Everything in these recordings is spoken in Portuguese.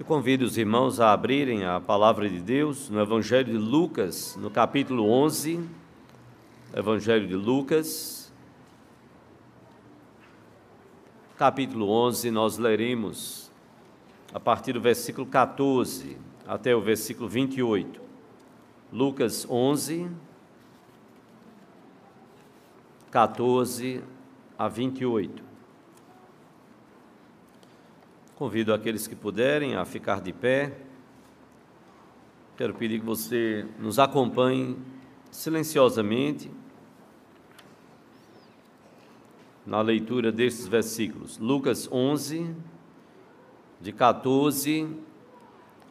Eu convido os irmãos a abrirem a palavra de Deus no Evangelho de Lucas, no capítulo 11. Evangelho de Lucas, capítulo 11, nós leremos a partir do versículo 14 até o versículo 28. Lucas 11, 14 a 28. Convido aqueles que puderem a ficar de pé. Quero pedir que você nos acompanhe silenciosamente na leitura destes versículos. Lucas 11, de 14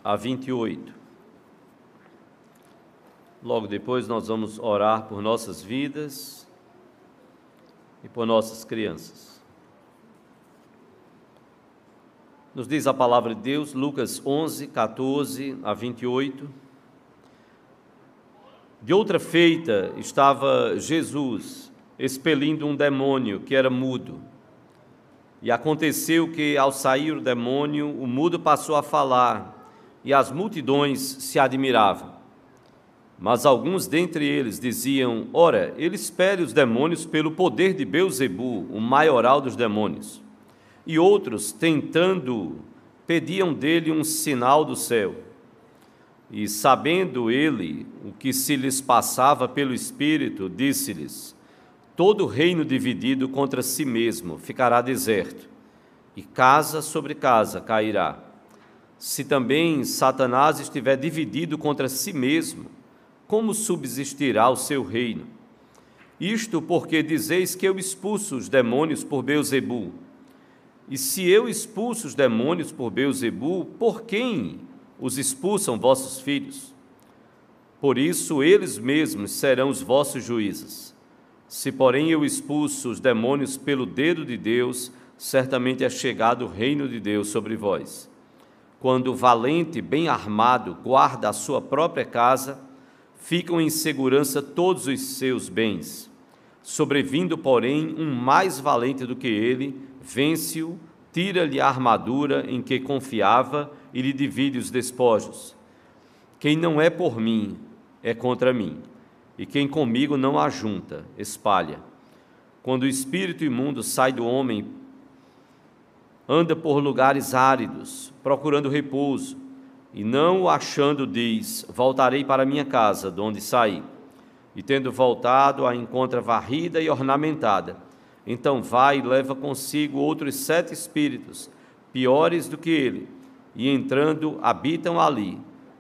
a 28. Logo depois nós vamos orar por nossas vidas e por nossas crianças. Nos diz a palavra de Deus, Lucas 11, 14 a 28. De outra feita estava Jesus expelindo um demônio que era mudo. E aconteceu que, ao sair o demônio, o mudo passou a falar, e as multidões se admiravam. Mas alguns dentre eles diziam: Ora, ele espere os demônios pelo poder de Beuzebu, o maioral dos demônios e outros, tentando, pediam dele um sinal do céu. E sabendo ele o que se lhes passava pelo Espírito, disse-lhes: Todo reino dividido contra si mesmo ficará deserto, e casa sobre casa cairá. Se também Satanás estiver dividido contra si mesmo, como subsistirá o seu reino? Isto porque dizeis que eu expulso os demônios por Beuzebu. E se eu expulso os demônios por Beuzebu, por quem os expulsam vossos filhos? Por isso eles mesmos serão os vossos juízes. Se, porém, eu expulso os demônios pelo dedo de Deus, certamente é chegado o reino de Deus sobre vós. Quando o valente, bem armado, guarda a sua própria casa, ficam em segurança todos os seus bens. Sobrevindo, porém, um mais valente do que ele, vence-o, tira-lhe a armadura em que confiava e lhe divide os despojos. Quem não é por mim é contra mim, e quem comigo não ajunta, espalha. Quando o espírito imundo sai do homem, anda por lugares áridos, procurando repouso, e não o achando, diz: Voltarei para minha casa, de onde saí. E tendo voltado, a encontra varrida e ornamentada então vai e leva consigo outros sete espíritos, piores do que ele, e entrando habitam ali.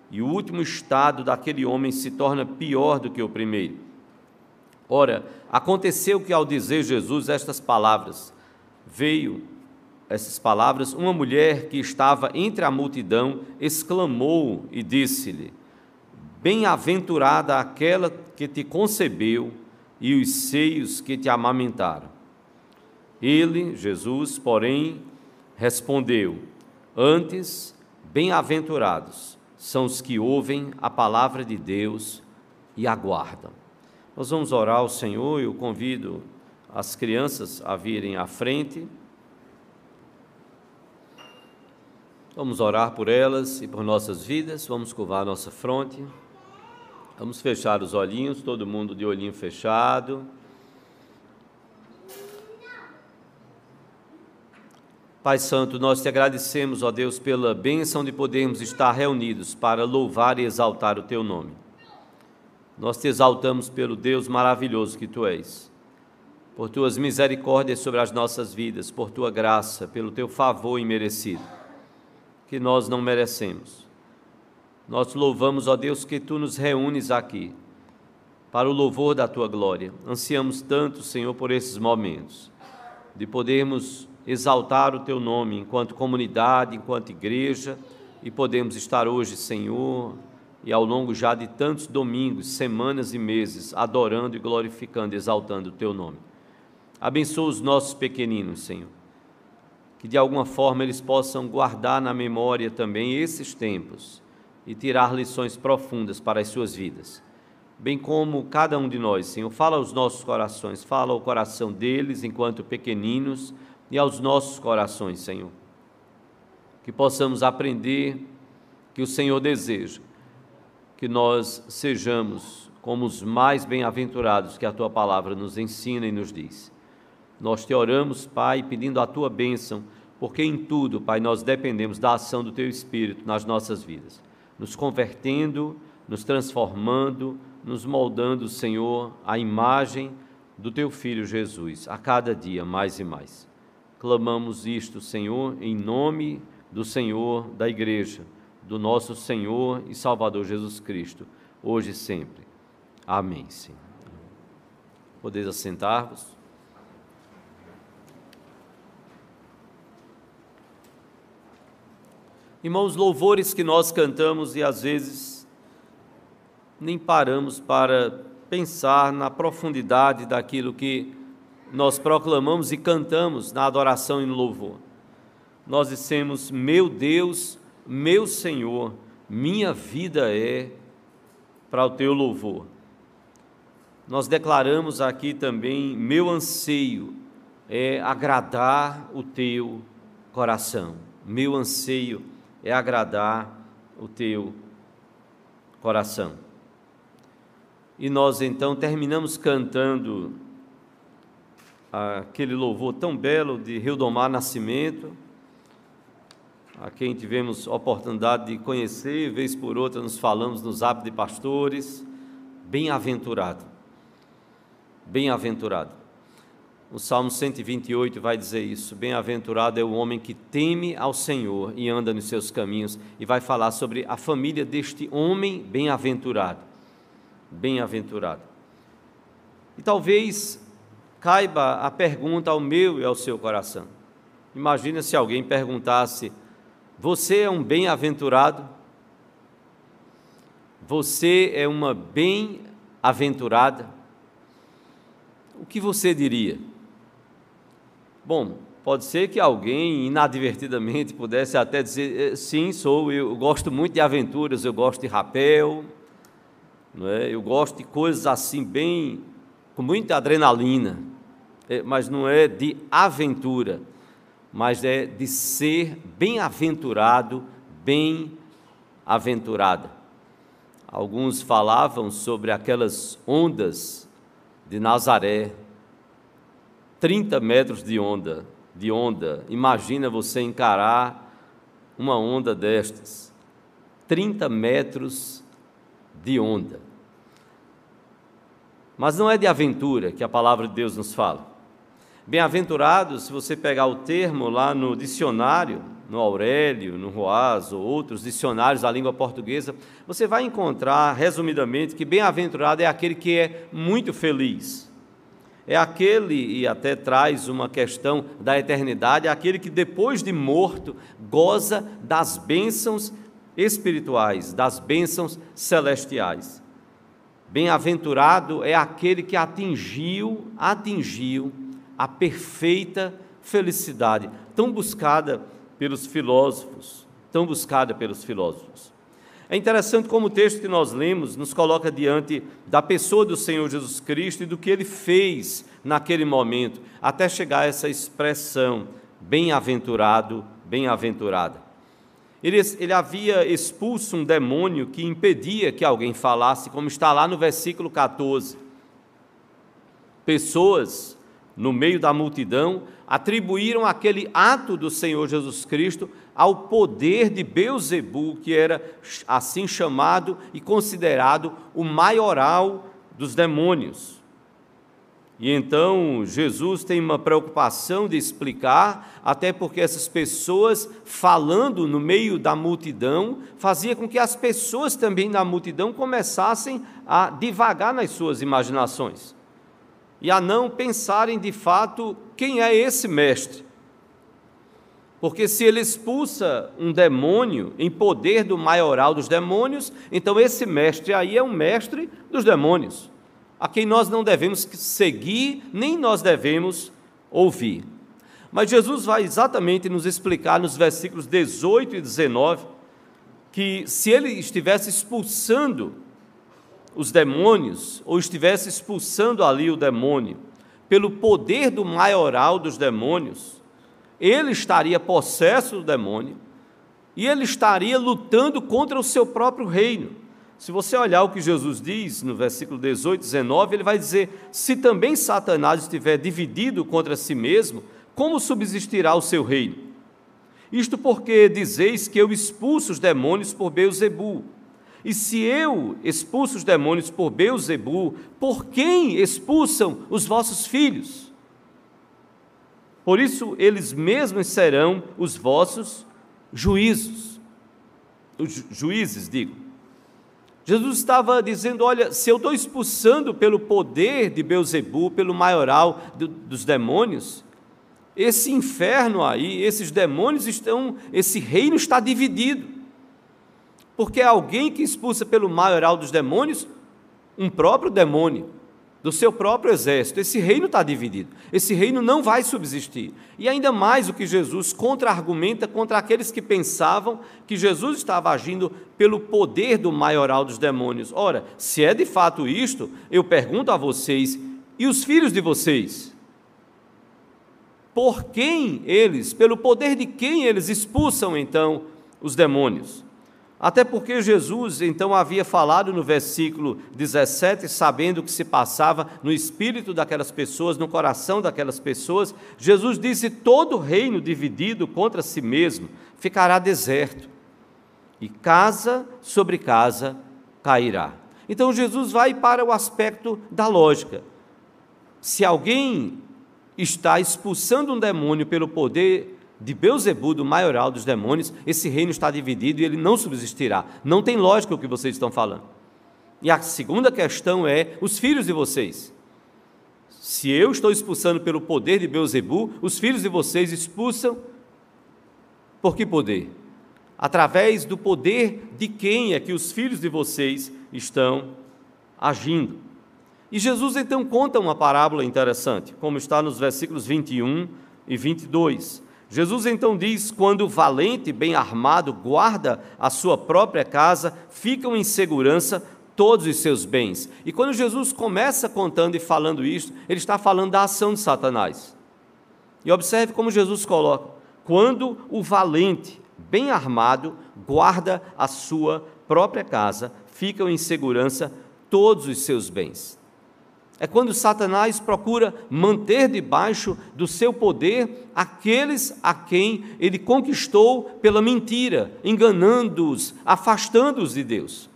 E o último estado daquele homem se torna pior do que o primeiro. Ora, aconteceu que ao dizer Jesus estas palavras, veio essas palavras, uma mulher que estava entre a multidão exclamou e disse-lhe: Bem-aventurada aquela que te concebeu e os seios que te amamentaram. Ele, Jesus, porém, respondeu: Antes, bem-aventurados são os que ouvem a palavra de Deus e aguardam. Nós vamos orar ao Senhor, eu convido as crianças a virem à frente. Vamos orar por elas e por nossas vidas, vamos curvar nossa fronte. Vamos fechar os olhinhos, todo mundo de olhinho fechado. Pai Santo, nós te agradecemos, ó Deus, pela bênção de podermos estar reunidos para louvar e exaltar o teu nome. Nós te exaltamos pelo Deus maravilhoso que tu és, por tuas misericórdias sobre as nossas vidas, por tua graça, pelo teu favor imerecido, que nós não merecemos. Nós louvamos, ó Deus, que tu nos reúnes aqui para o louvor da tua glória. Ansiamos tanto, Senhor, por esses momentos, de podermos exaltar o teu nome enquanto comunidade, enquanto igreja, e podemos estar hoje, Senhor, e ao longo já de tantos domingos, semanas e meses, adorando e glorificando, exaltando o teu nome. Abençoa os nossos pequeninos, Senhor, que de alguma forma eles possam guardar na memória também esses tempos e tirar lições profundas para as suas vidas. Bem como cada um de nós, Senhor, fala aos nossos corações, fala ao coração deles enquanto pequeninos e aos nossos corações, Senhor. Que possamos aprender que o Senhor deseja, que nós sejamos como os mais bem-aventurados que a tua palavra nos ensina e nos diz. Nós te oramos, Pai, pedindo a tua bênção, porque em tudo, Pai, nós dependemos da ação do teu Espírito nas nossas vidas, nos convertendo, nos transformando, nos moldando, Senhor, a imagem do teu filho Jesus, a cada dia mais e mais. Clamamos isto, Senhor, em nome do Senhor da igreja, do nosso Senhor e Salvador Jesus Cristo, hoje e sempre. Amém, Senhor. Podeis assentar-vos. Irmãos, louvores que nós cantamos e às vezes nem paramos para pensar na profundidade daquilo que nós proclamamos e cantamos na adoração e no louvor. Nós dissemos: Meu Deus, meu Senhor, minha vida é para o teu louvor. Nós declaramos aqui também: Meu anseio é agradar o teu coração. Meu anseio é agradar o teu coração. E nós então terminamos cantando aquele louvor tão belo de Rildomar Nascimento, a quem tivemos oportunidade de conhecer, vez por outra nos falamos nos hábitos de pastores, bem-aventurado, bem-aventurado. O Salmo 128 vai dizer isso: Bem-aventurado é o homem que teme ao Senhor e anda nos seus caminhos, e vai falar sobre a família deste homem bem-aventurado. Bem-aventurado. E talvez caiba a pergunta ao meu e ao seu coração. Imagina se alguém perguntasse: Você é um bem-aventurado? Você é uma bem-aventurada? O que você diria? Bom, pode ser que alguém inadvertidamente pudesse até dizer: eh, sim, sou, eu gosto muito de aventuras, eu gosto de rapel, é? eu gosto de coisas assim, bem, com muita adrenalina, é, mas não é de aventura, mas é de ser bem-aventurado, bem-aventurada. Alguns falavam sobre aquelas ondas de Nazaré, 30 metros de onda, de onda. Imagina você encarar uma onda destas. 30 metros de onda. Mas não é de aventura que a palavra de Deus nos fala. Bem-aventurado, se você pegar o termo lá no dicionário, no Aurélio, no Roaz ou outros dicionários da língua portuguesa, você vai encontrar, resumidamente, que bem-aventurado é aquele que é muito feliz é aquele, e até traz uma questão da eternidade, é aquele que depois de morto goza das bênçãos espirituais, das bênçãos celestiais. Bem-aventurado é aquele que atingiu, atingiu a perfeita felicidade, tão buscada pelos filósofos, tão buscada pelos filósofos. É interessante como o texto que nós lemos nos coloca diante da pessoa do Senhor Jesus Cristo e do que ele fez naquele momento, até chegar a essa expressão, bem-aventurado, bem-aventurada. Ele, ele, havia expulso um demônio que impedia que alguém falasse, como está lá no versículo 14. Pessoas no meio da multidão atribuíram aquele ato do Senhor Jesus Cristo ao poder de Beuzebu, que era assim chamado e considerado o maioral dos demônios. E então Jesus tem uma preocupação de explicar, até porque essas pessoas falando no meio da multidão fazia com que as pessoas também da multidão começassem a divagar nas suas imaginações e a não pensarem de fato quem é esse mestre. Porque se ele expulsa um demônio em poder do maioral dos demônios, então esse mestre aí é um mestre dos demônios, a quem nós não devemos seguir, nem nós devemos ouvir. Mas Jesus vai exatamente nos explicar nos versículos 18 e 19 que se ele estivesse expulsando os demônios, ou estivesse expulsando ali o demônio, pelo poder do maioral dos demônios, ele estaria possesso do demônio, e ele estaria lutando contra o seu próprio reino. Se você olhar o que Jesus diz no versículo 18, 19, ele vai dizer: Se também Satanás estiver dividido contra si mesmo, como subsistirá o seu reino? Isto porque dizeis que eu expulso os demônios por Beuzebu. E se eu expulso os demônios por Beuzebu, por quem expulsam os vossos filhos? Por isso eles mesmos serão os vossos juízos. Os juízes, digo. Jesus estava dizendo: olha, se eu estou expulsando pelo poder de Beuzebu, pelo maioral do, dos demônios, esse inferno aí, esses demônios estão, esse reino está dividido. Porque é alguém que expulsa pelo maioral dos demônios, um próprio demônio do seu próprio exército. Esse reino está dividido. Esse reino não vai subsistir. E ainda mais o que Jesus contra-argumenta contra aqueles que pensavam que Jesus estava agindo pelo poder do maioral dos demônios. Ora, se é de fato isto, eu pergunto a vocês: e os filhos de vocês? Por quem eles, pelo poder de quem eles expulsam então os demônios? Até porque Jesus então havia falado no versículo 17, sabendo o que se passava no espírito daquelas pessoas, no coração daquelas pessoas, Jesus disse: Todo reino dividido contra si mesmo ficará deserto, e casa sobre casa cairá. Então Jesus vai para o aspecto da lógica. Se alguém está expulsando um demônio pelo poder de Beuzebu, do maioral dos demônios, esse reino está dividido e ele não subsistirá. Não tem lógica o que vocês estão falando. E a segunda questão é os filhos de vocês. Se eu estou expulsando pelo poder de Beuzebu, os filhos de vocês expulsam por que poder? Através do poder de quem é que os filhos de vocês estão agindo. E Jesus então conta uma parábola interessante, como está nos versículos 21 e 22. Jesus então diz: quando o valente, bem armado, guarda a sua própria casa, ficam em segurança todos os seus bens. E quando Jesus começa contando e falando isso, ele está falando da ação de Satanás. E observe como Jesus coloca: quando o valente, bem armado, guarda a sua própria casa, ficam em segurança todos os seus bens. É quando Satanás procura manter debaixo do seu poder aqueles a quem ele conquistou pela mentira, enganando-os, afastando-os de Deus.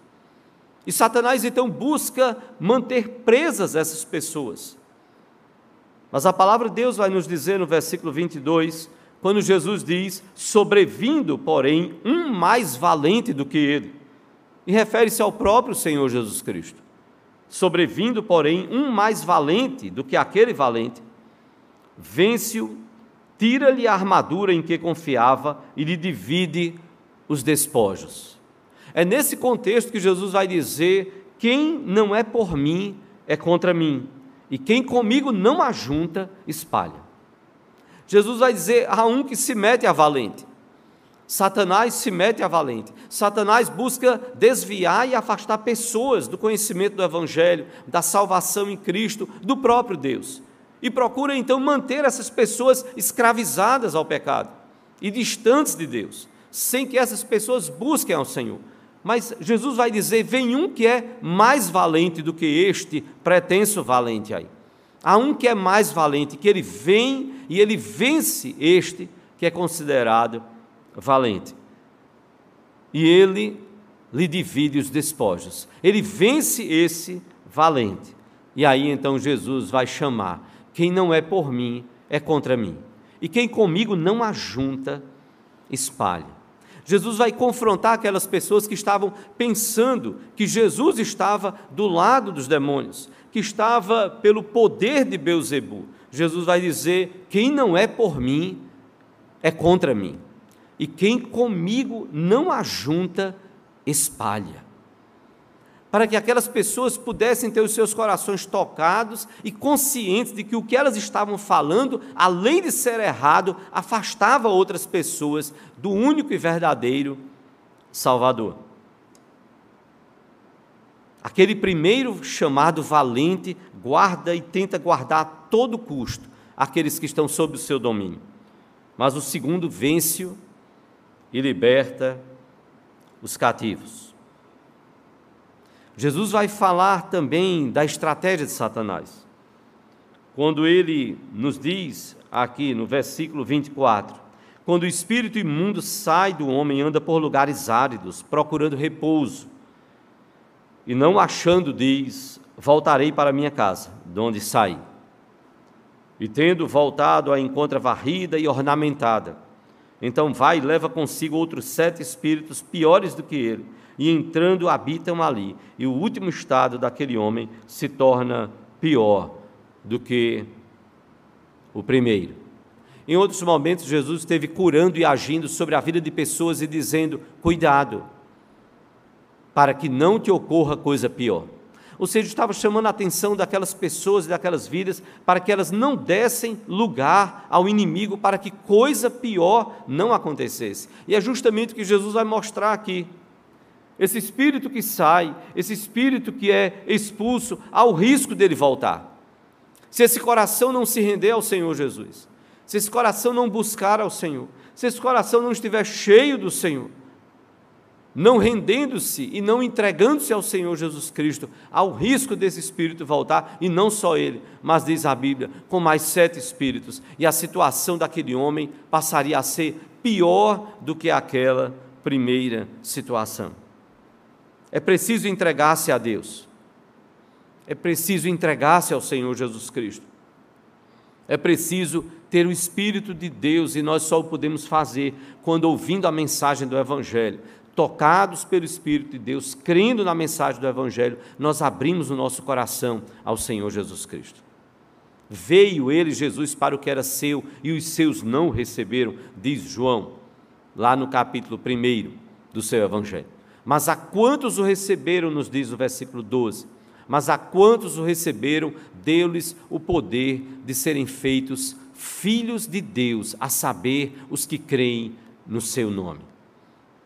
E Satanás então busca manter presas essas pessoas. Mas a palavra de Deus vai nos dizer no versículo 22, quando Jesus diz: sobrevindo, porém, um mais valente do que ele. E refere-se ao próprio Senhor Jesus Cristo. Sobrevindo, porém, um mais valente do que aquele valente, vence-o, tira-lhe a armadura em que confiava e lhe divide os despojos. É nesse contexto que Jesus vai dizer: quem não é por mim é contra mim, e quem comigo não ajunta, espalha. Jesus vai dizer: há um que se mete a valente, Satanás se mete a valente. Satanás busca desviar e afastar pessoas do conhecimento do Evangelho, da salvação em Cristo, do próprio Deus. E procura então manter essas pessoas escravizadas ao pecado e distantes de Deus, sem que essas pessoas busquem ao Senhor. Mas Jesus vai dizer: vem um que é mais valente do que este pretenso valente aí. Há um que é mais valente, que ele vem e ele vence este que é considerado valente. E ele lhe divide os despojos. Ele vence esse valente. E aí então Jesus vai chamar: quem não é por mim é contra mim. E quem comigo não ajunta, espalha. Jesus vai confrontar aquelas pessoas que estavam pensando que Jesus estava do lado dos demônios, que estava pelo poder de Beuzebu. Jesus vai dizer: quem não é por mim é contra mim e quem comigo não ajunta, espalha. Para que aquelas pessoas pudessem ter os seus corações tocados e conscientes de que o que elas estavam falando, além de ser errado, afastava outras pessoas do único e verdadeiro Salvador. Aquele primeiro chamado valente guarda e tenta guardar a todo custo aqueles que estão sob o seu domínio. Mas o segundo vence-o e liberta os cativos. Jesus vai falar também da estratégia de Satanás. Quando ele nos diz aqui no versículo 24: Quando o espírito imundo sai do homem, anda por lugares áridos, procurando repouso, e não achando, diz: Voltarei para minha casa, de onde saí. E tendo voltado, a encontra varrida e ornamentada. Então vai e leva consigo outros sete espíritos piores do que ele, e entrando habitam ali. E o último estado daquele homem se torna pior do que o primeiro. Em outros momentos, Jesus esteve curando e agindo sobre a vida de pessoas e dizendo: cuidado, para que não te ocorra coisa pior. Ou seja, estava chamando a atenção daquelas pessoas e daquelas vidas para que elas não dessem lugar ao inimigo para que coisa pior não acontecesse. E é justamente o que Jesus vai mostrar aqui. Esse espírito que sai, esse espírito que é expulso, há o risco dele voltar. Se esse coração não se render ao Senhor Jesus, se esse coração não buscar ao Senhor, se esse coração não estiver cheio do Senhor, não rendendo-se e não entregando-se ao Senhor Jesus Cristo, há o risco desse espírito voltar, e não só ele, mas diz a Bíblia, com mais sete espíritos, e a situação daquele homem passaria a ser pior do que aquela primeira situação. É preciso entregar-se a Deus. É preciso entregar-se ao Senhor Jesus Cristo. É preciso ter o Espírito de Deus e nós só o podemos fazer quando ouvindo a mensagem do Evangelho, tocados pelo Espírito de Deus, crendo na mensagem do Evangelho, nós abrimos o nosso coração ao Senhor Jesus Cristo. Veio ele, Jesus, para o que era seu e os seus não receberam, diz João, lá no capítulo 1 do seu Evangelho. Mas a quantos o receberam, nos diz o versículo 12 mas a quantos o receberam, deu-lhes o poder de serem feitos filhos de Deus, a saber, os que creem no seu nome.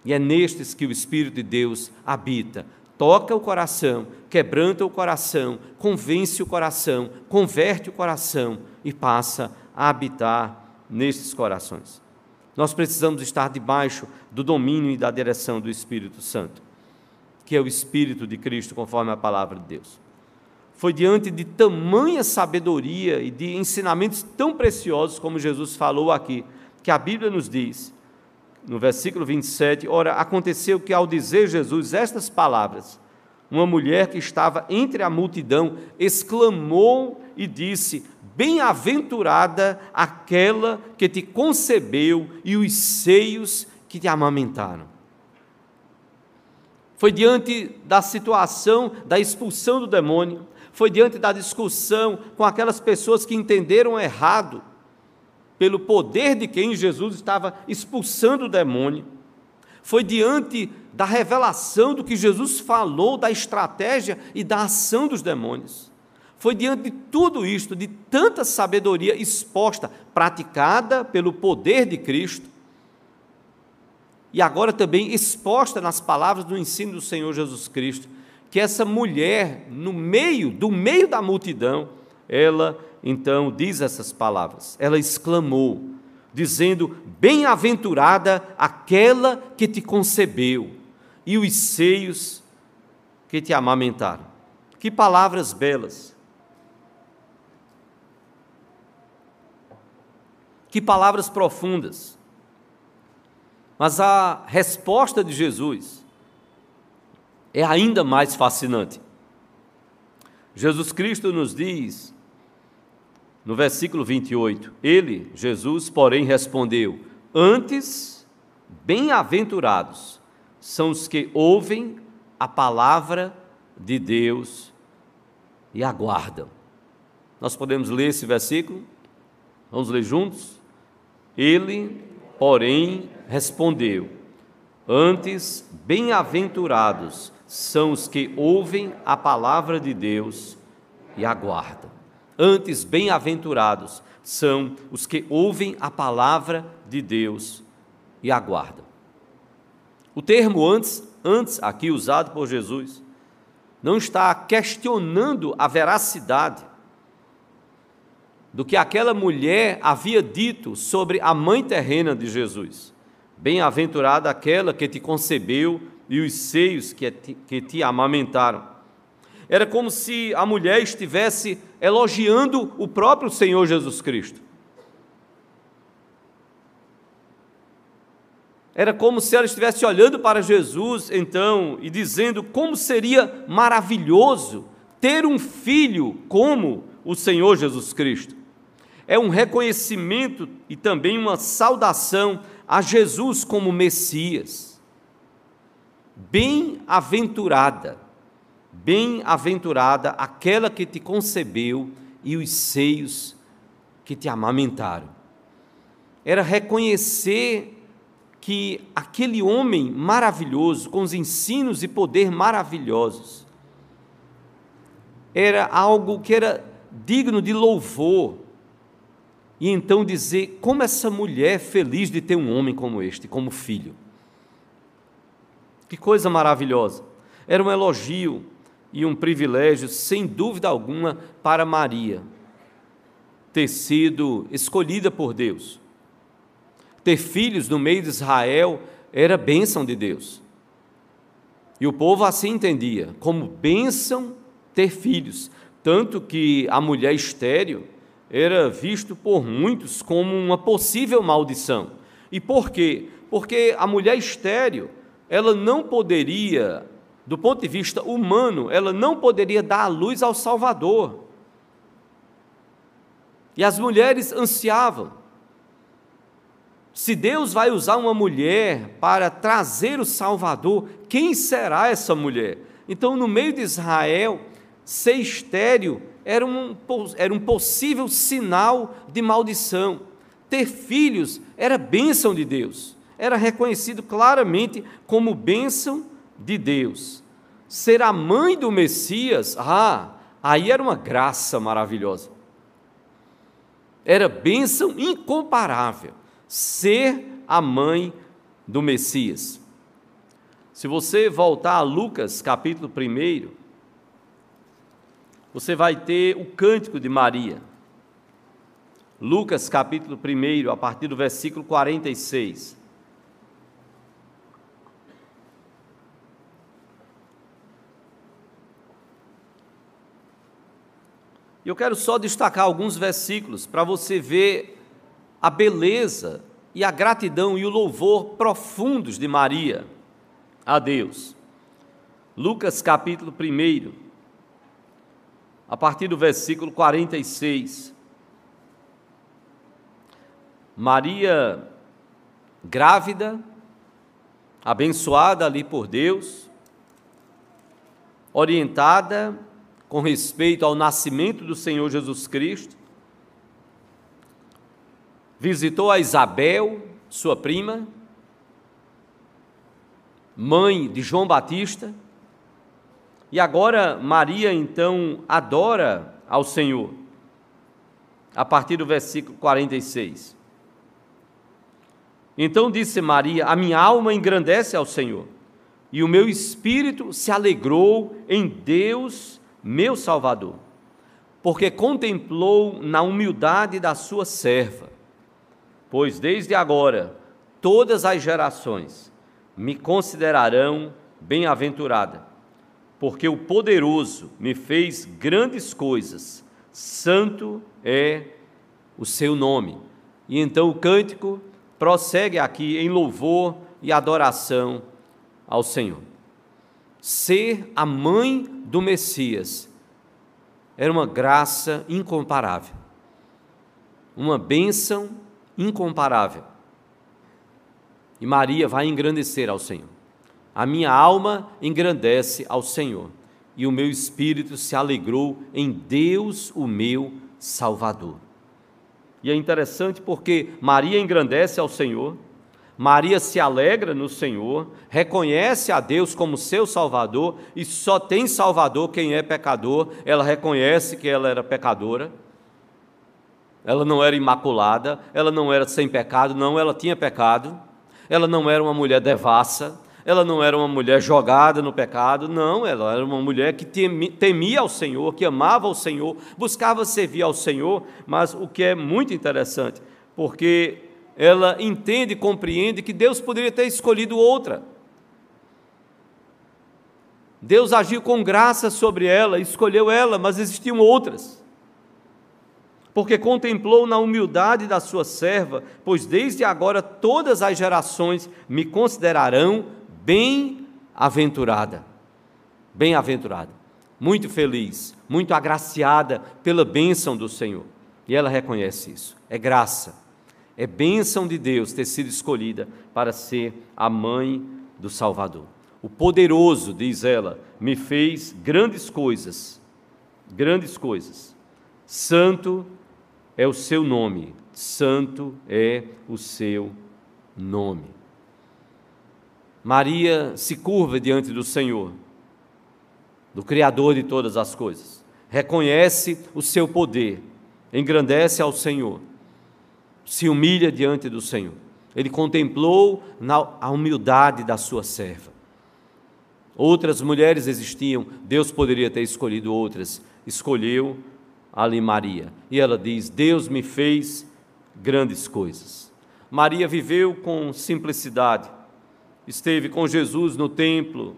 E é nestes que o Espírito de Deus habita. Toca o coração, quebranta o coração, convence o coração, converte o coração e passa a habitar nestes corações. Nós precisamos estar debaixo do domínio e da direção do Espírito Santo que é o Espírito de Cristo, conforme a palavra de Deus. Foi diante de tamanha sabedoria e de ensinamentos tão preciosos como Jesus falou aqui, que a Bíblia nos diz, no versículo 27, ora, aconteceu que ao dizer Jesus estas palavras, uma mulher que estava entre a multidão exclamou e disse: Bem-aventurada aquela que te concebeu e os seios que te amamentaram. Foi diante da situação da expulsão do demônio, foi diante da discussão com aquelas pessoas que entenderam errado, pelo poder de quem Jesus estava expulsando o demônio, foi diante da revelação do que Jesus falou da estratégia e da ação dos demônios. Foi diante de tudo isto, de tanta sabedoria exposta, praticada pelo poder de Cristo, e agora também exposta nas palavras do ensino do Senhor Jesus Cristo, que essa mulher, no meio, do meio da multidão, ela então diz essas palavras. Ela exclamou, dizendo: Bem-aventurada aquela que te concebeu e os seios que te amamentaram. Que palavras belas. Que palavras profundas. Mas a resposta de Jesus é ainda mais fascinante. Jesus Cristo nos diz, no versículo 28, ele, Jesus, porém, respondeu: Antes, bem-aventurados são os que ouvem a palavra de Deus e aguardam. Nós podemos ler esse versículo? Vamos ler juntos? Ele, porém, respondeu: Antes, bem-aventurados são os que ouvem a palavra de Deus e aguardam. Antes, bem-aventurados são os que ouvem a palavra de Deus e aguardam. O termo antes, antes aqui usado por Jesus, não está questionando a veracidade do que aquela mulher havia dito sobre a mãe terrena de Jesus Bem-aventurada aquela que te concebeu e os seios que te, que te amamentaram. Era como se a mulher estivesse elogiando o próprio Senhor Jesus Cristo. Era como se ela estivesse olhando para Jesus, então, e dizendo como seria maravilhoso ter um filho como o Senhor Jesus Cristo. É um reconhecimento e também uma saudação a Jesus como Messias. Bem-aventurada, bem-aventurada aquela que te concebeu e os seios que te amamentaram. Era reconhecer que aquele homem maravilhoso, com os ensinos e poder maravilhosos, era algo que era digno de louvor. E então dizer como essa mulher é feliz de ter um homem como este, como filho. Que coisa maravilhosa. Era um elogio e um privilégio, sem dúvida alguma, para Maria ter sido escolhida por Deus. Ter filhos no meio de Israel era bênção de Deus. E o povo assim entendia, como bênção ter filhos, tanto que a mulher estéril era visto por muitos como uma possível maldição. E por quê? Porque a mulher estéril, ela não poderia, do ponto de vista humano, ela não poderia dar a luz ao Salvador. E as mulheres ansiavam. Se Deus vai usar uma mulher para trazer o Salvador, quem será essa mulher? Então, no meio de Israel, ser estéril era um, era um possível sinal de maldição. Ter filhos era bênção de Deus, era reconhecido claramente como bênção de Deus. Ser a mãe do Messias, ah, aí era uma graça maravilhosa. Era bênção incomparável ser a mãe do Messias. Se você voltar a Lucas capítulo 1, você vai ter o cântico de Maria. Lucas capítulo 1, a partir do versículo 46. Eu quero só destacar alguns versículos para você ver a beleza e a gratidão e o louvor profundos de Maria a Deus. Lucas capítulo 1, a partir do versículo 46. Maria, grávida, abençoada ali por Deus, orientada com respeito ao nascimento do Senhor Jesus Cristo, visitou a Isabel, sua prima, mãe de João Batista, e agora Maria então adora ao Senhor, a partir do versículo 46. Então disse Maria: A minha alma engrandece ao Senhor, e o meu espírito se alegrou em Deus, meu Salvador, porque contemplou na humildade da sua serva. Pois desde agora todas as gerações me considerarão bem-aventurada porque o poderoso me fez grandes coisas, santo é o seu nome. E então o cântico prossegue aqui em louvor e adoração ao Senhor. Ser a mãe do Messias era uma graça incomparável, uma bênção incomparável. E Maria vai engrandecer ao Senhor. A minha alma engrandece ao Senhor, e o meu espírito se alegrou em Deus, o meu Salvador. E é interessante porque Maria engrandece ao Senhor, Maria se alegra no Senhor, reconhece a Deus como seu Salvador, e só tem Salvador quem é pecador, ela reconhece que ela era pecadora, ela não era imaculada, ela não era sem pecado, não, ela tinha pecado, ela não era uma mulher devassa, ela não era uma mulher jogada no pecado, não, ela era uma mulher que temia ao Senhor, que amava ao Senhor, buscava servir ao Senhor, mas o que é muito interessante, porque ela entende e compreende que Deus poderia ter escolhido outra. Deus agiu com graça sobre ela, escolheu ela, mas existiam outras. Porque contemplou na humildade da sua serva, pois desde agora todas as gerações me considerarão bem-aventurada. Bem-aventurada, muito feliz, muito agraciada pela bênção do Senhor. E ela reconhece isso. É graça, é bênção de Deus ter sido escolhida para ser a mãe do Salvador. O poderoso, diz ela, me fez grandes coisas, grandes coisas. Santo é o seu nome, santo é o seu nome. Maria se curva diante do Senhor, do Criador de todas as coisas, reconhece o seu poder, engrandece ao Senhor, se humilha diante do Senhor. Ele contemplou a humildade da sua serva. Outras mulheres existiam, Deus poderia ter escolhido outras, escolheu ali Maria. E ela diz: Deus me fez grandes coisas. Maria viveu com simplicidade, esteve com Jesus no templo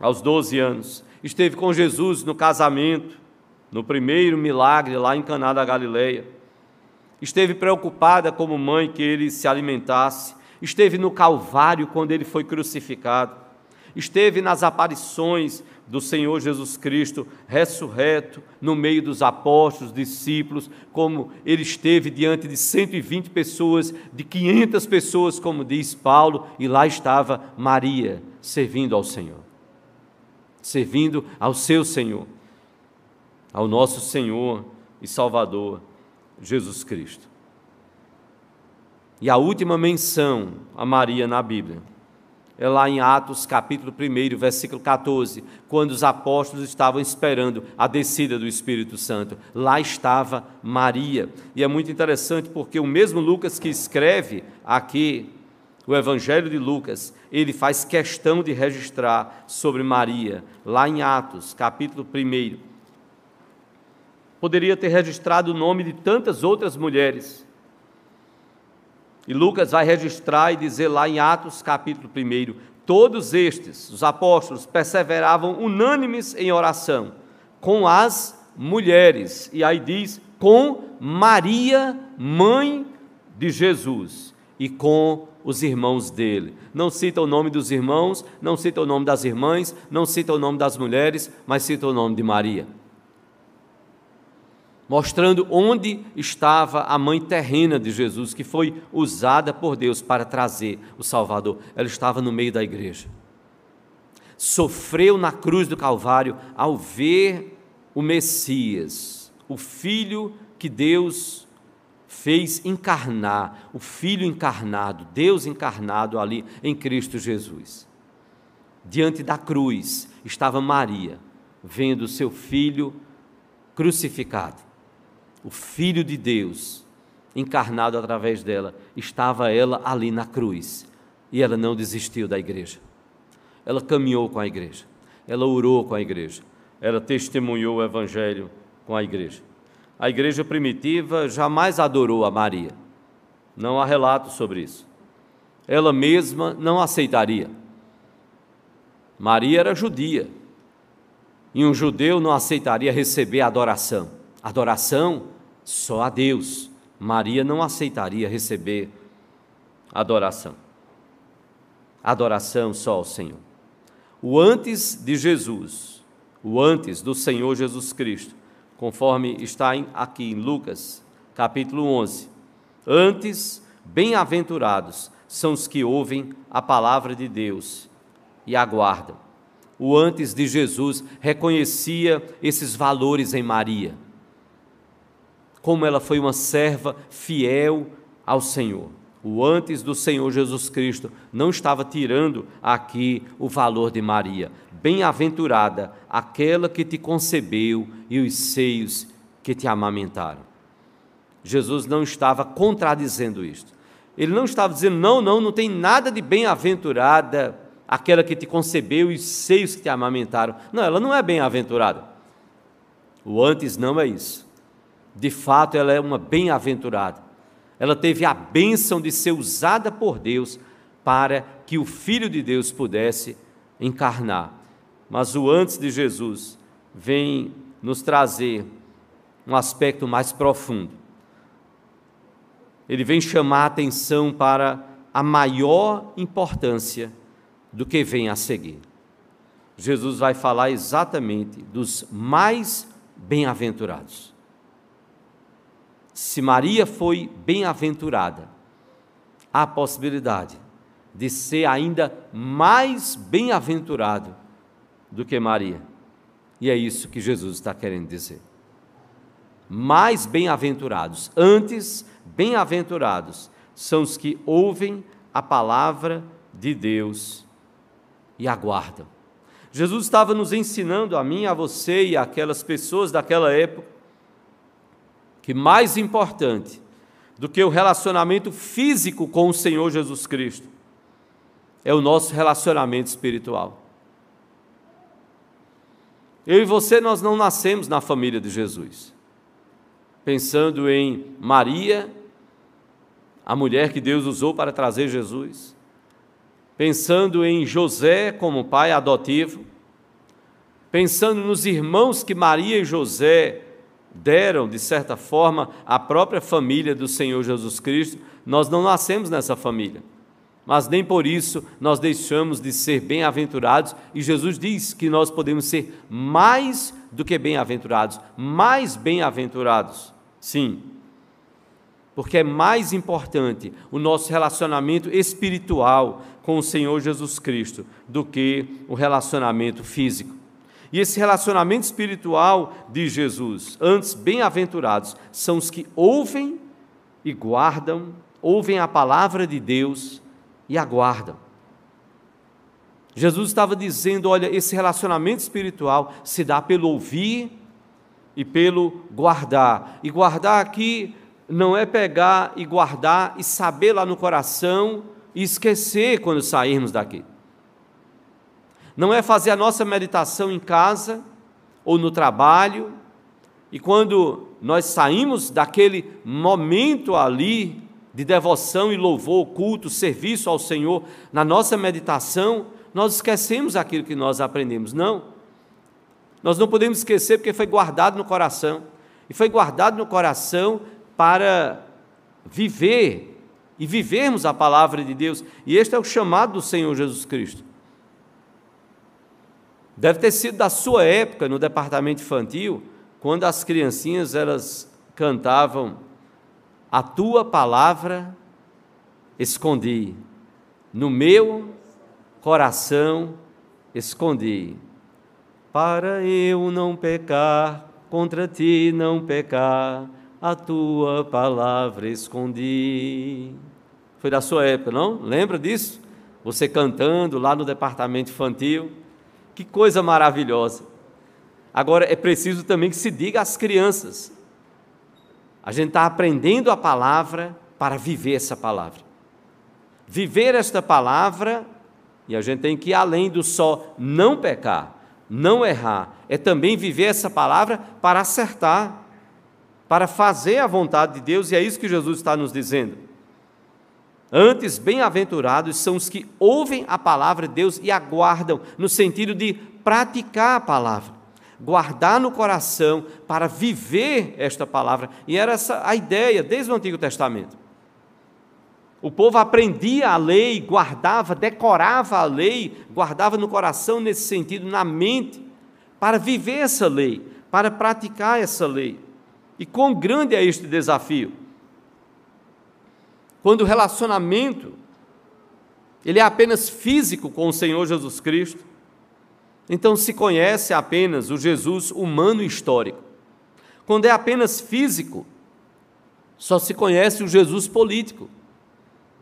aos 12 anos, esteve com Jesus no casamento, no primeiro milagre lá em Caná da Galileia. Esteve preocupada como mãe que ele se alimentasse, esteve no Calvário quando ele foi crucificado. Esteve nas aparições do Senhor Jesus Cristo ressurreto no meio dos apóstolos, discípulos, como ele esteve diante de 120 pessoas, de 500 pessoas, como diz Paulo, e lá estava Maria servindo ao Senhor. Servindo ao seu Senhor, ao nosso Senhor e Salvador Jesus Cristo. E a última menção a Maria na Bíblia é lá em Atos capítulo 1, versículo 14, quando os apóstolos estavam esperando a descida do Espírito Santo. Lá estava Maria. E é muito interessante porque o mesmo Lucas que escreve aqui o Evangelho de Lucas, ele faz questão de registrar sobre Maria, lá em Atos capítulo 1. Poderia ter registrado o nome de tantas outras mulheres e Lucas vai registrar e dizer lá em Atos capítulo 1: todos estes, os apóstolos, perseveravam unânimes em oração com as mulheres. E aí diz: com Maria, mãe de Jesus, e com os irmãos dele. Não cita o nome dos irmãos, não cita o nome das irmãs, não cita o nome das mulheres, mas cita o nome de Maria mostrando onde estava a mãe terrena de Jesus, que foi usada por Deus para trazer o Salvador. Ela estava no meio da igreja. Sofreu na cruz do Calvário ao ver o Messias, o Filho que Deus fez encarnar, o Filho encarnado, Deus encarnado ali em Cristo Jesus. Diante da cruz estava Maria, vendo seu filho crucificado o Filho de Deus, encarnado através dela, estava ela ali na cruz. E ela não desistiu da igreja. Ela caminhou com a igreja. Ela orou com a igreja. Ela testemunhou o evangelho com a igreja. A igreja primitiva jamais adorou a Maria. Não há relato sobre isso. Ela mesma não aceitaria. Maria era judia. E um judeu não aceitaria receber adoração. Adoração só a Deus. Maria não aceitaria receber adoração. Adoração só ao Senhor. O antes de Jesus, o antes do Senhor Jesus Cristo, conforme está aqui em Lucas, capítulo 11. Antes, bem-aventurados são os que ouvem a palavra de Deus e aguardam. O antes de Jesus reconhecia esses valores em Maria como ela foi uma serva fiel ao Senhor. O antes do Senhor Jesus Cristo não estava tirando aqui o valor de Maria. Bem-aventurada aquela que te concebeu e os seios que te amamentaram. Jesus não estava contradizendo isto. Ele não estava dizendo, não, não, não tem nada de bem-aventurada aquela que te concebeu e os seios que te amamentaram. Não, ela não é bem-aventurada. O antes não é isso de fato ela é uma bem-aventurada. ela teve a bênção de ser usada por Deus para que o Filho de Deus pudesse encarnar. Mas o antes de Jesus vem nos trazer um aspecto mais profundo. Ele vem chamar a atenção para a maior importância do que vem a seguir. Jesus vai falar exatamente dos mais bem-aventurados. Se Maria foi bem-aventurada, há a possibilidade de ser ainda mais bem-aventurado do que Maria. E é isso que Jesus está querendo dizer. Mais bem-aventurados, antes, bem-aventurados são os que ouvem a palavra de Deus e aguardam. Jesus estava nos ensinando a mim, a você e aquelas pessoas daquela época que mais importante do que o relacionamento físico com o Senhor Jesus Cristo é o nosso relacionamento espiritual. Eu e você, nós não nascemos na família de Jesus. Pensando em Maria, a mulher que Deus usou para trazer Jesus. Pensando em José como pai adotivo. Pensando nos irmãos que Maria e José deram, de certa forma, à própria família do Senhor Jesus Cristo, nós não nascemos nessa família mas nem por isso nós deixamos de ser bem-aventurados, e Jesus diz que nós podemos ser mais do que bem-aventurados, mais bem-aventurados, sim, porque é mais importante o nosso relacionamento espiritual com o Senhor Jesus Cristo do que o relacionamento físico. E esse relacionamento espiritual de Jesus, antes bem-aventurados, são os que ouvem e guardam, ouvem a palavra de Deus e aguardam. Jesus estava dizendo: olha, esse relacionamento espiritual se dá pelo ouvir e pelo guardar. E guardar aqui não é pegar e guardar e saber lá no coração e esquecer quando sairmos daqui. Não é fazer a nossa meditação em casa ou no trabalho e quando nós saímos daquele momento ali de devoção e louvor, culto, serviço ao Senhor, na nossa meditação, nós esquecemos aquilo que nós aprendemos. Não. Nós não podemos esquecer porque foi guardado no coração. E foi guardado no coração para viver e vivermos a palavra de Deus. E este é o chamado do Senhor Jesus Cristo. Deve ter sido da sua época no departamento infantil, quando as criancinhas elas cantavam a tua palavra escondi, no meu coração escondi, para eu não pecar, contra ti não pecar, a tua palavra escondi. Foi da sua época, não? Lembra disso? Você cantando lá no departamento infantil. Que coisa maravilhosa. Agora é preciso também que se diga às crianças: a gente está aprendendo a palavra para viver essa palavra. Viver esta palavra, e a gente tem que ir além do só não pecar, não errar, é também viver essa palavra para acertar, para fazer a vontade de Deus, e é isso que Jesus está nos dizendo. Antes, bem-aventurados são os que ouvem a palavra de Deus e aguardam, no sentido de praticar a palavra guardar no coração para viver esta palavra. E era essa a ideia desde o Antigo Testamento. O povo aprendia a lei, guardava, decorava a lei, guardava no coração nesse sentido, na mente, para viver essa lei, para praticar essa lei. E quão grande é este desafio? Quando o relacionamento ele é apenas físico com o Senhor Jesus Cristo, então se conhece apenas o Jesus humano histórico. Quando é apenas físico, só se conhece o Jesus político.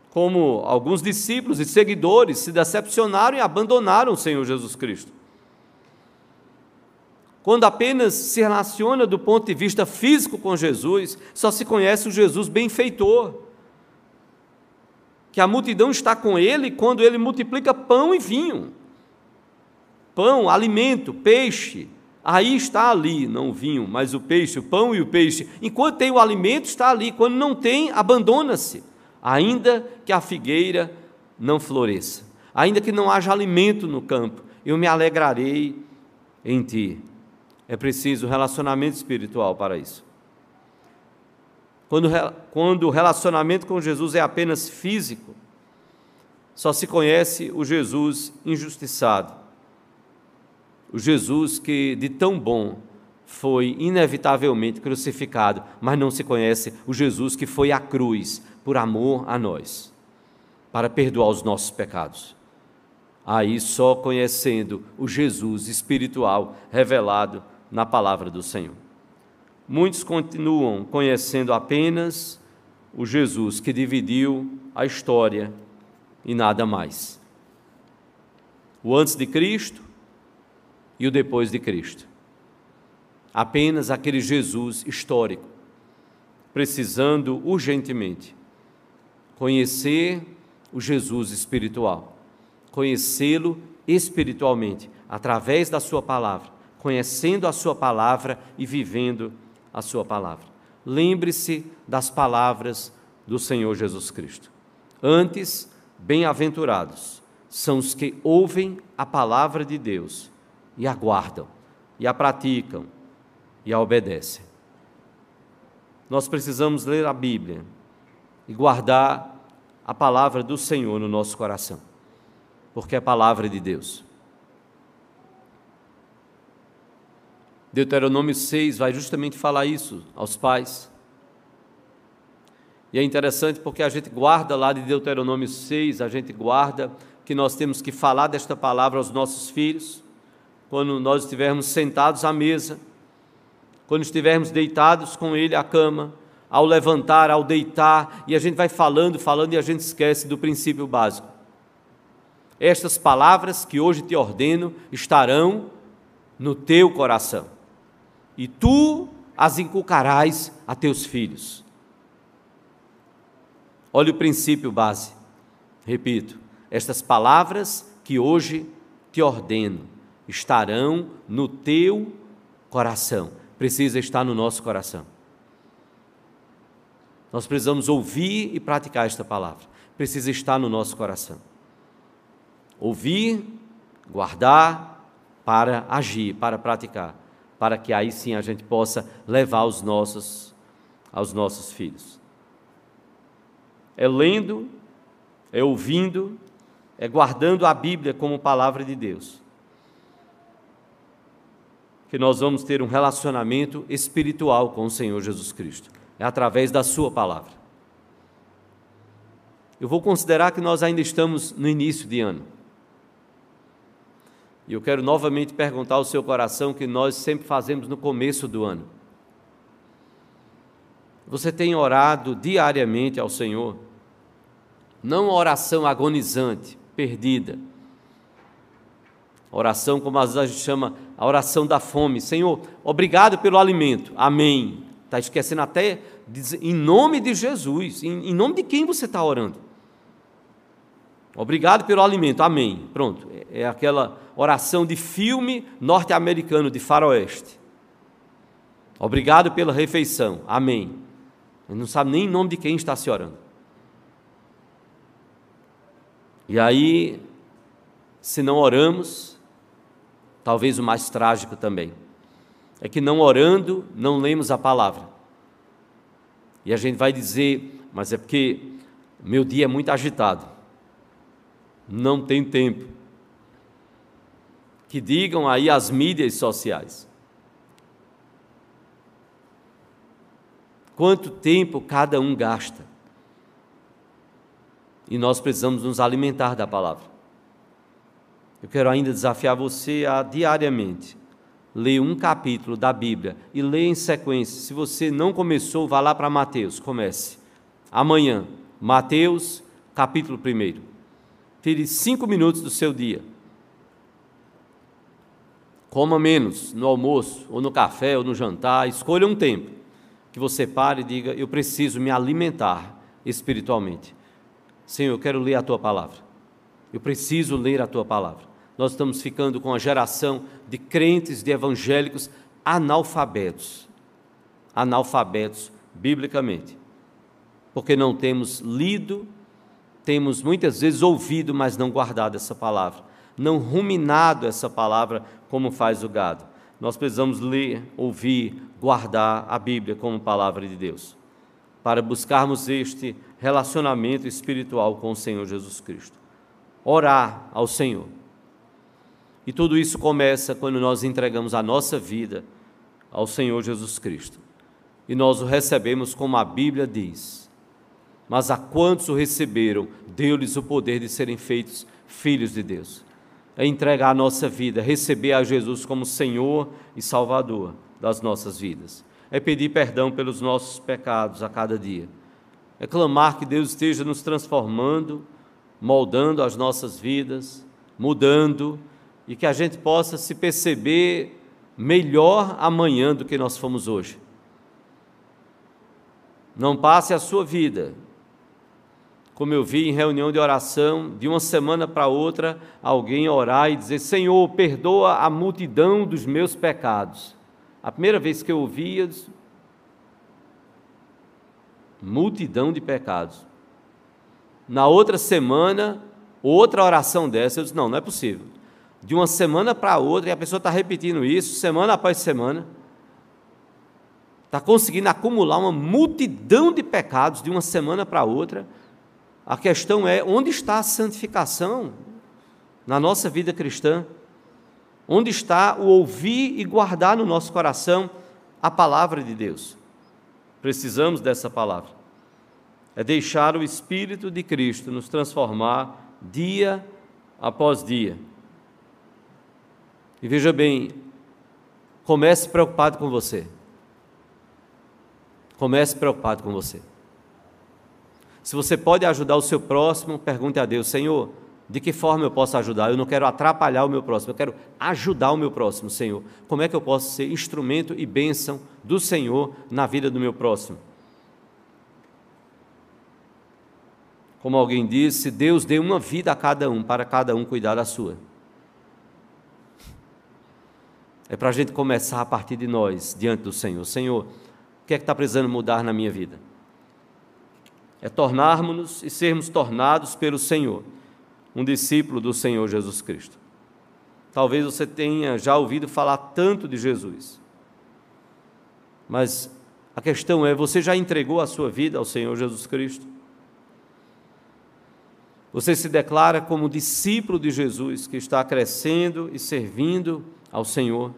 Como alguns discípulos e seguidores se decepcionaram e abandonaram o Senhor Jesus Cristo. Quando apenas se relaciona do ponto de vista físico com Jesus, só se conhece o Jesus benfeitor. Que a multidão está com ele quando ele multiplica pão e vinho pão, alimento, peixe, aí está ali, não o vinho, mas o peixe, o pão e o peixe. Enquanto tem o alimento, está ali. Quando não tem, abandona-se. Ainda que a figueira não floresça, ainda que não haja alimento no campo, eu me alegrarei em ti. É preciso relacionamento espiritual para isso. Quando, quando o relacionamento com Jesus é apenas físico, só se conhece o Jesus injustiçado, o Jesus que de tão bom foi inevitavelmente crucificado, mas não se conhece o Jesus que foi à cruz por amor a nós, para perdoar os nossos pecados. Aí só conhecendo o Jesus espiritual revelado na palavra do Senhor. Muitos continuam conhecendo apenas o Jesus que dividiu a história e nada mais. O antes de Cristo e o depois de Cristo. Apenas aquele Jesus histórico, precisando urgentemente conhecer o Jesus espiritual, conhecê-lo espiritualmente, através da Sua palavra, conhecendo a Sua palavra e vivendo a sua palavra. Lembre-se das palavras do Senhor Jesus Cristo. Antes, bem-aventurados são os que ouvem a palavra de Deus e a guardam, e a praticam, e a obedecem. Nós precisamos ler a Bíblia e guardar a palavra do Senhor no nosso coração, porque é a palavra de Deus. Deuteronômio 6 vai justamente falar isso aos pais. E é interessante porque a gente guarda lá de Deuteronômio 6, a gente guarda que nós temos que falar desta palavra aos nossos filhos, quando nós estivermos sentados à mesa, quando estivermos deitados com ele à cama, ao levantar, ao deitar, e a gente vai falando, falando e a gente esquece do princípio básico. Estas palavras que hoje te ordeno estarão no teu coração e tu as inculcarás a teus filhos. Olha o princípio base. Repito, estas palavras que hoje te ordeno estarão no teu coração. Precisa estar no nosso coração. Nós precisamos ouvir e praticar esta palavra. Precisa estar no nosso coração. Ouvir, guardar para agir, para praticar para que aí sim a gente possa levar aos nossos, aos nossos filhos. É lendo, é ouvindo, é guardando a Bíblia como palavra de Deus. Que nós vamos ter um relacionamento espiritual com o Senhor Jesus Cristo. É através da Sua palavra. Eu vou considerar que nós ainda estamos no início de ano. E eu quero novamente perguntar ao seu coração que nós sempre fazemos no começo do ano. Você tem orado diariamente ao Senhor? Não oração agonizante, perdida. Oração, como às vezes a gente chama, a oração da fome. Senhor, obrigado pelo alimento. Amém. Está esquecendo até, em nome de Jesus. Em, em nome de quem você está orando? Obrigado pelo alimento. Amém. Pronto. É, é aquela oração de filme norte-americano de faroeste. Obrigado pela refeição. Amém. Ele não sabe nem em nome de quem está se orando. E aí, se não oramos, talvez o mais trágico também, é que não orando, não lemos a palavra. E a gente vai dizer, mas é porque meu dia é muito agitado não tem tempo. Que digam aí as mídias sociais. Quanto tempo cada um gasta? E nós precisamos nos alimentar da palavra. Eu quero ainda desafiar você a diariamente ler um capítulo da Bíblia e ler em sequência. Se você não começou, vá lá para Mateus, comece. Amanhã, Mateus, capítulo 1. Tire cinco minutos do seu dia. Coma menos no almoço, ou no café, ou no jantar. Escolha um tempo que você pare e diga: Eu preciso me alimentar espiritualmente. Senhor, eu quero ler a tua palavra. Eu preciso ler a tua palavra. nós estamos ficando com a geração de crentes, de evangélicos analfabetos. Analfabetos, biblicamente. Porque não temos lido, temos muitas vezes ouvido, mas não guardado essa palavra, não ruminado essa palavra como faz o gado. Nós precisamos ler, ouvir, guardar a Bíblia como palavra de Deus, para buscarmos este relacionamento espiritual com o Senhor Jesus Cristo. Orar ao Senhor. E tudo isso começa quando nós entregamos a nossa vida ao Senhor Jesus Cristo. E nós o recebemos como a Bíblia diz. Mas a quantos o receberam, deu-lhes o poder de serem feitos filhos de Deus. É entregar a nossa vida, receber a Jesus como Senhor e Salvador das nossas vidas. É pedir perdão pelos nossos pecados a cada dia. É clamar que Deus esteja nos transformando, moldando as nossas vidas, mudando, e que a gente possa se perceber melhor amanhã do que nós fomos hoje. Não passe a sua vida como eu vi em reunião de oração, de uma semana para outra, alguém orar e dizer: Senhor, perdoa a multidão dos meus pecados. A primeira vez que eu ouvi, eu disse, multidão de pecados. Na outra semana, outra oração dessa, eu disse: não, não é possível. De uma semana para outra, e a pessoa está repetindo isso, semana após semana, está conseguindo acumular uma multidão de pecados de uma semana para outra a questão é onde está a santificação na nossa vida cristã? Onde está o ouvir e guardar no nosso coração a palavra de Deus? Precisamos dessa palavra. É deixar o Espírito de Cristo nos transformar dia após dia. E veja bem, comece preocupado com você. Comece preocupado com você. Se você pode ajudar o seu próximo, pergunte a Deus: Senhor, de que forma eu posso ajudar? Eu não quero atrapalhar o meu próximo, eu quero ajudar o meu próximo, Senhor. Como é que eu posso ser instrumento e bênção do Senhor na vida do meu próximo? Como alguém disse, Deus deu uma vida a cada um, para cada um cuidar da sua. É para a gente começar a partir de nós, diante do Senhor. Senhor, o que é que está precisando mudar na minha vida? É tornarmos-nos e sermos tornados pelo Senhor, um discípulo do Senhor Jesus Cristo. Talvez você tenha já ouvido falar tanto de Jesus, mas a questão é: você já entregou a sua vida ao Senhor Jesus Cristo? Você se declara como discípulo de Jesus que está crescendo e servindo ao Senhor?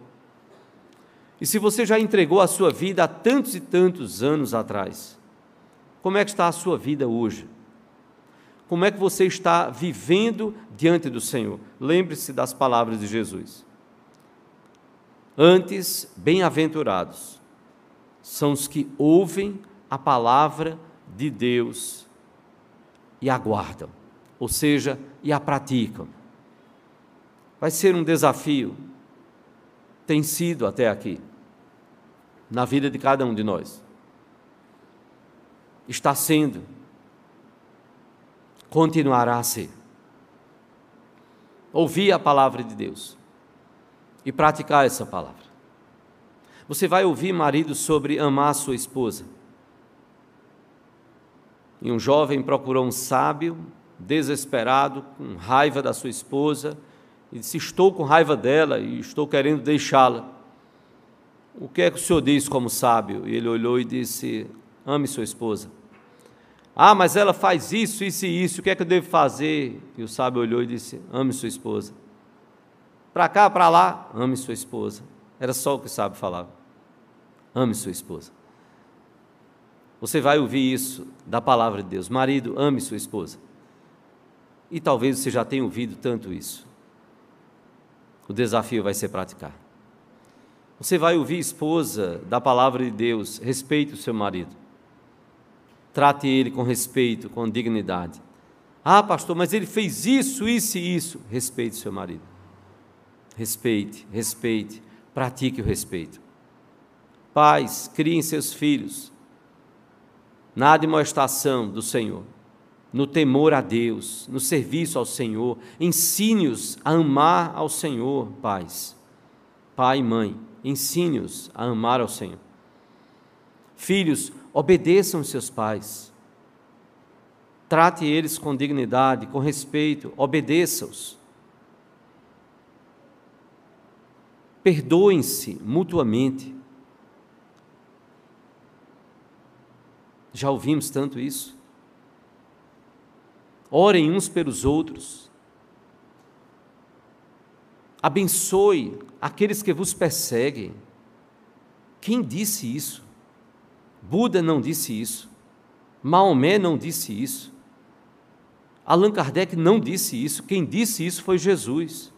E se você já entregou a sua vida há tantos e tantos anos atrás, como é que está a sua vida hoje? Como é que você está vivendo diante do Senhor? Lembre-se das palavras de Jesus. Antes, bem-aventurados são os que ouvem a palavra de Deus e aguardam, ou seja, e a praticam. Vai ser um desafio, tem sido até aqui, na vida de cada um de nós está sendo, continuará a ser. Ouvir a palavra de Deus e praticar essa palavra. Você vai ouvir, marido, sobre amar sua esposa. E um jovem procurou um sábio, desesperado, com raiva da sua esposa, e disse: Estou com raiva dela e estou querendo deixá-la. O que é que o senhor diz como sábio? E ele olhou e disse: ame sua esposa. Ah, mas ela faz isso, isso e isso, o que é que eu devo fazer? E o sábio olhou e disse: ame sua esposa. Para cá, para lá, ame sua esposa. Era só o que o sábio falava. Ame sua esposa. Você vai ouvir isso da palavra de Deus. Marido, ame sua esposa. E talvez você já tenha ouvido tanto isso. O desafio vai ser praticar. Você vai ouvir, esposa, da palavra de Deus, respeite o seu marido. Trate ele com respeito, com dignidade. Ah, pastor, mas ele fez isso, isso e isso. Respeite seu marido. Respeite, respeite, pratique o respeito. Pais, criem seus filhos na admoestação do Senhor. no temor a Deus, no serviço ao Senhor. Ensine-os a amar ao Senhor, pais. Pai e mãe, ensine-os a amar ao Senhor. Filhos, obedeçam seus pais. Trate eles com dignidade, com respeito, obedeça-os. Perdoem-se mutuamente. Já ouvimos tanto isso. Orem uns pelos outros. Abençoe aqueles que vos perseguem. Quem disse isso? Buda não disse isso. Maomé não disse isso. Allan Kardec não disse isso. Quem disse isso foi Jesus.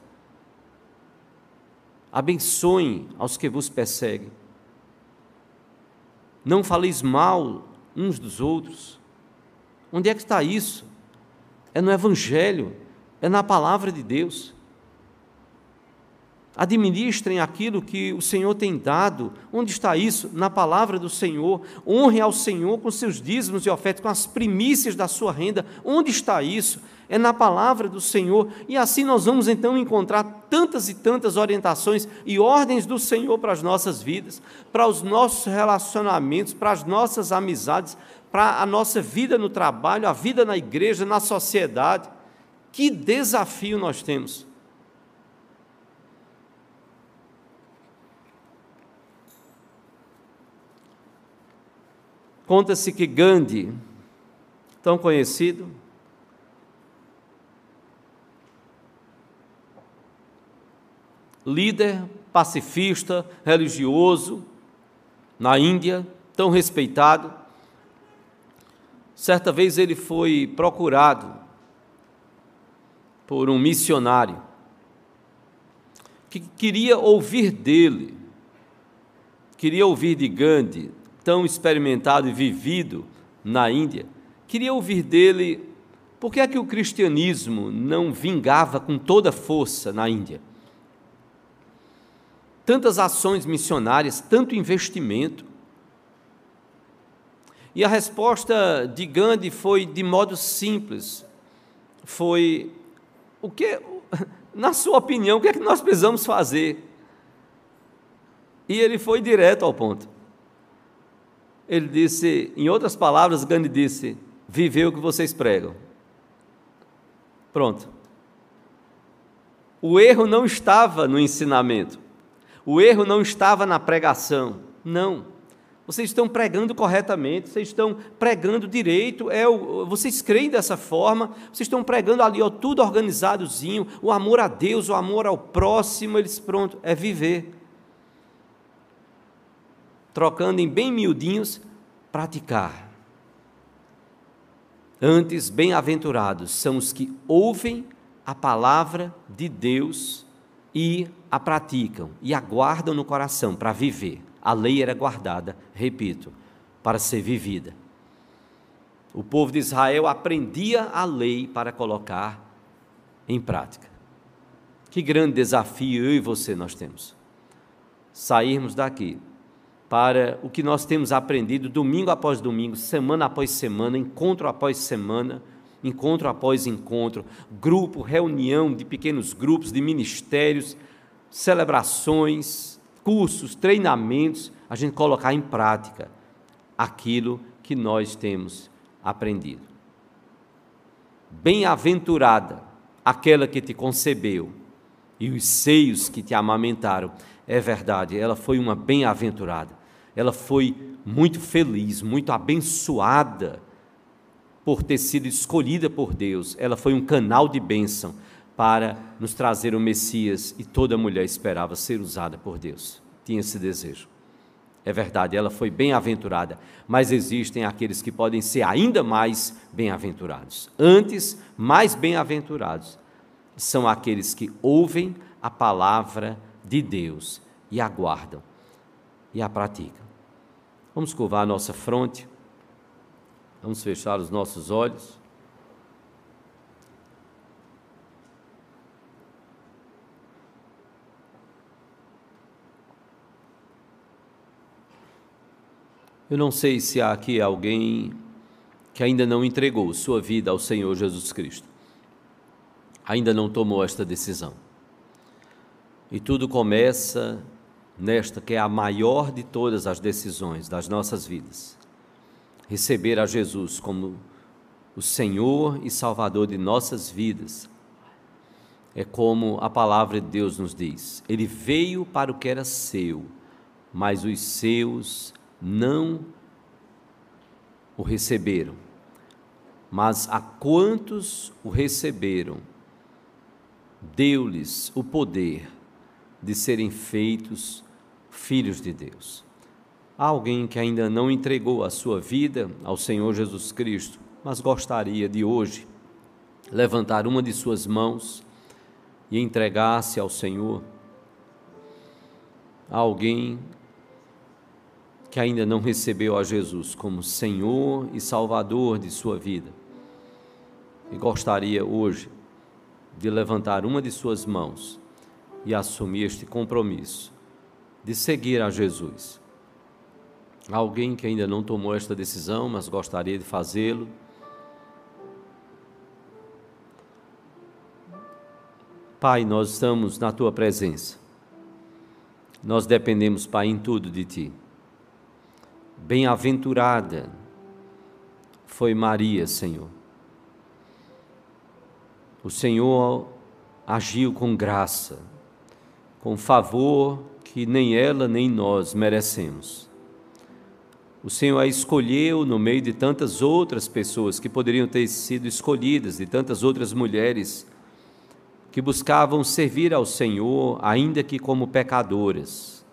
Abençoem aos que vos perseguem. Não faleis mal uns dos outros. Onde é que está isso? É no Evangelho, é na palavra de Deus. Administrem aquilo que o Senhor tem dado. Onde está isso? Na palavra do Senhor. Honre ao Senhor com seus dízimos e ofertas, com as primícias da sua renda. Onde está isso? É na palavra do Senhor. E assim nós vamos então encontrar tantas e tantas orientações e ordens do Senhor para as nossas vidas, para os nossos relacionamentos, para as nossas amizades, para a nossa vida no trabalho, a vida na igreja, na sociedade. Que desafio nós temos! Conta-se que Gandhi, tão conhecido, líder pacifista, religioso, na Índia, tão respeitado, certa vez ele foi procurado por um missionário que queria ouvir dele, queria ouvir de Gandhi tão experimentado e vivido na Índia, queria ouvir dele por que é que o cristianismo não vingava com toda força na Índia. Tantas ações missionárias, tanto investimento. E a resposta de Gandhi foi de modo simples. Foi o que, na sua opinião, o que é que nós precisamos fazer? E ele foi direto ao ponto. Ele disse, em outras palavras, Gandhi disse: viver o que vocês pregam. Pronto. O erro não estava no ensinamento. O erro não estava na pregação. Não. Vocês estão pregando corretamente, vocês estão pregando direito, é o, vocês creem dessa forma, vocês estão pregando ali, ó, tudo organizadozinho, o amor a Deus, o amor ao próximo, eles pronto, é viver trocando em bem miudinhos, praticar. Antes, bem-aventurados são os que ouvem a palavra de Deus e a praticam e aguardam no coração para viver. A lei era guardada, repito, para ser vivida. O povo de Israel aprendia a lei para colocar em prática. Que grande desafio eu e você nós temos. Sairmos daqui para o que nós temos aprendido domingo após domingo, semana após semana, encontro após semana, encontro após encontro, grupo, reunião de pequenos grupos, de ministérios, celebrações, cursos, treinamentos, a gente colocar em prática aquilo que nós temos aprendido. Bem-aventurada aquela que te concebeu e os seios que te amamentaram é verdade, ela foi uma bem-aventurada. Ela foi muito feliz, muito abençoada por ter sido escolhida por Deus. Ela foi um canal de bênção para nos trazer o Messias e toda mulher esperava ser usada por Deus. Tinha esse desejo. É verdade, ela foi bem-aventurada, mas existem aqueles que podem ser ainda mais bem-aventurados. Antes, mais bem-aventurados são aqueles que ouvem a palavra de Deus e aguardam e a praticam. Vamos curvar a nossa fronte, vamos fechar os nossos olhos. Eu não sei se há aqui alguém que ainda não entregou sua vida ao Senhor Jesus Cristo, ainda não tomou esta decisão. E tudo começa nesta que é a maior de todas as decisões das nossas vidas. Receber a Jesus como o Senhor e Salvador de nossas vidas. É como a palavra de Deus nos diz: Ele veio para o que era seu, mas os seus não o receberam. Mas a quantos o receberam, deu-lhes o poder de serem feitos filhos de Deus. Há alguém que ainda não entregou a sua vida ao Senhor Jesus Cristo, mas gostaria de hoje levantar uma de suas mãos e entregar-se ao Senhor. Há alguém que ainda não recebeu a Jesus como Senhor e Salvador de sua vida e gostaria hoje de levantar uma de suas mãos e assumir este compromisso de seguir a Jesus. Alguém que ainda não tomou esta decisão, mas gostaria de fazê-lo. Pai, nós estamos na tua presença. Nós dependemos, Pai, em tudo de ti. Bem-aventurada foi Maria, Senhor. O Senhor agiu com graça, com favor que nem ela nem nós merecemos. O Senhor a escolheu no meio de tantas outras pessoas que poderiam ter sido escolhidas, de tantas outras mulheres que buscavam servir ao Senhor, ainda que como pecadoras.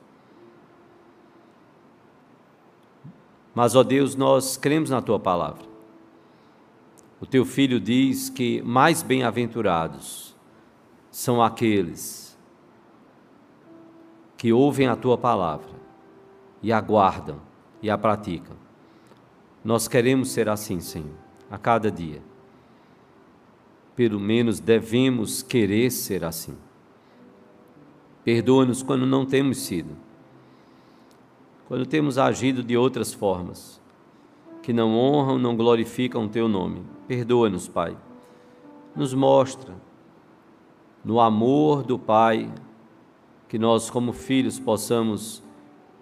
Mas, ó Deus, nós cremos na tua palavra. O teu filho diz que mais bem-aventurados são aqueles que ouvem a tua palavra e aguardam e a praticam. Nós queremos ser assim, Senhor, a cada dia. Pelo menos devemos querer ser assim. Perdoa-nos quando não temos sido, quando temos agido de outras formas, que não honram, não glorificam o teu nome. Perdoa-nos, Pai. Nos mostra no amor do Pai que nós, como filhos, possamos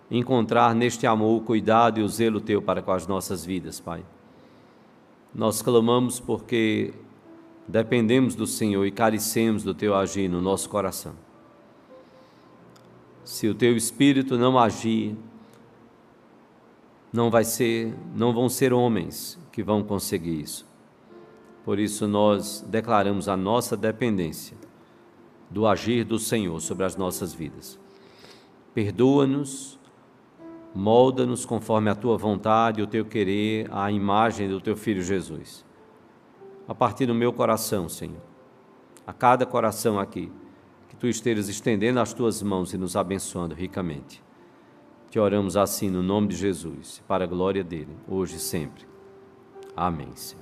encontrar neste amor o cuidado e o zelo teu para com as nossas vidas, Pai. Nós clamamos porque dependemos do Senhor e carecemos do teu agir no nosso coração. Se o teu espírito não agir, não vai ser, não vão ser homens que vão conseguir isso. Por isso nós declaramos a nossa dependência do agir do Senhor sobre as nossas vidas. Perdoa-nos, molda-nos conforme a tua vontade o teu querer, à imagem do teu filho Jesus. A partir do meu coração, Senhor, a cada coração aqui, que tu estejas estendendo as tuas mãos e nos abençoando ricamente. Te oramos assim no nome de Jesus, para a glória dele, hoje e sempre. Amém, Senhor.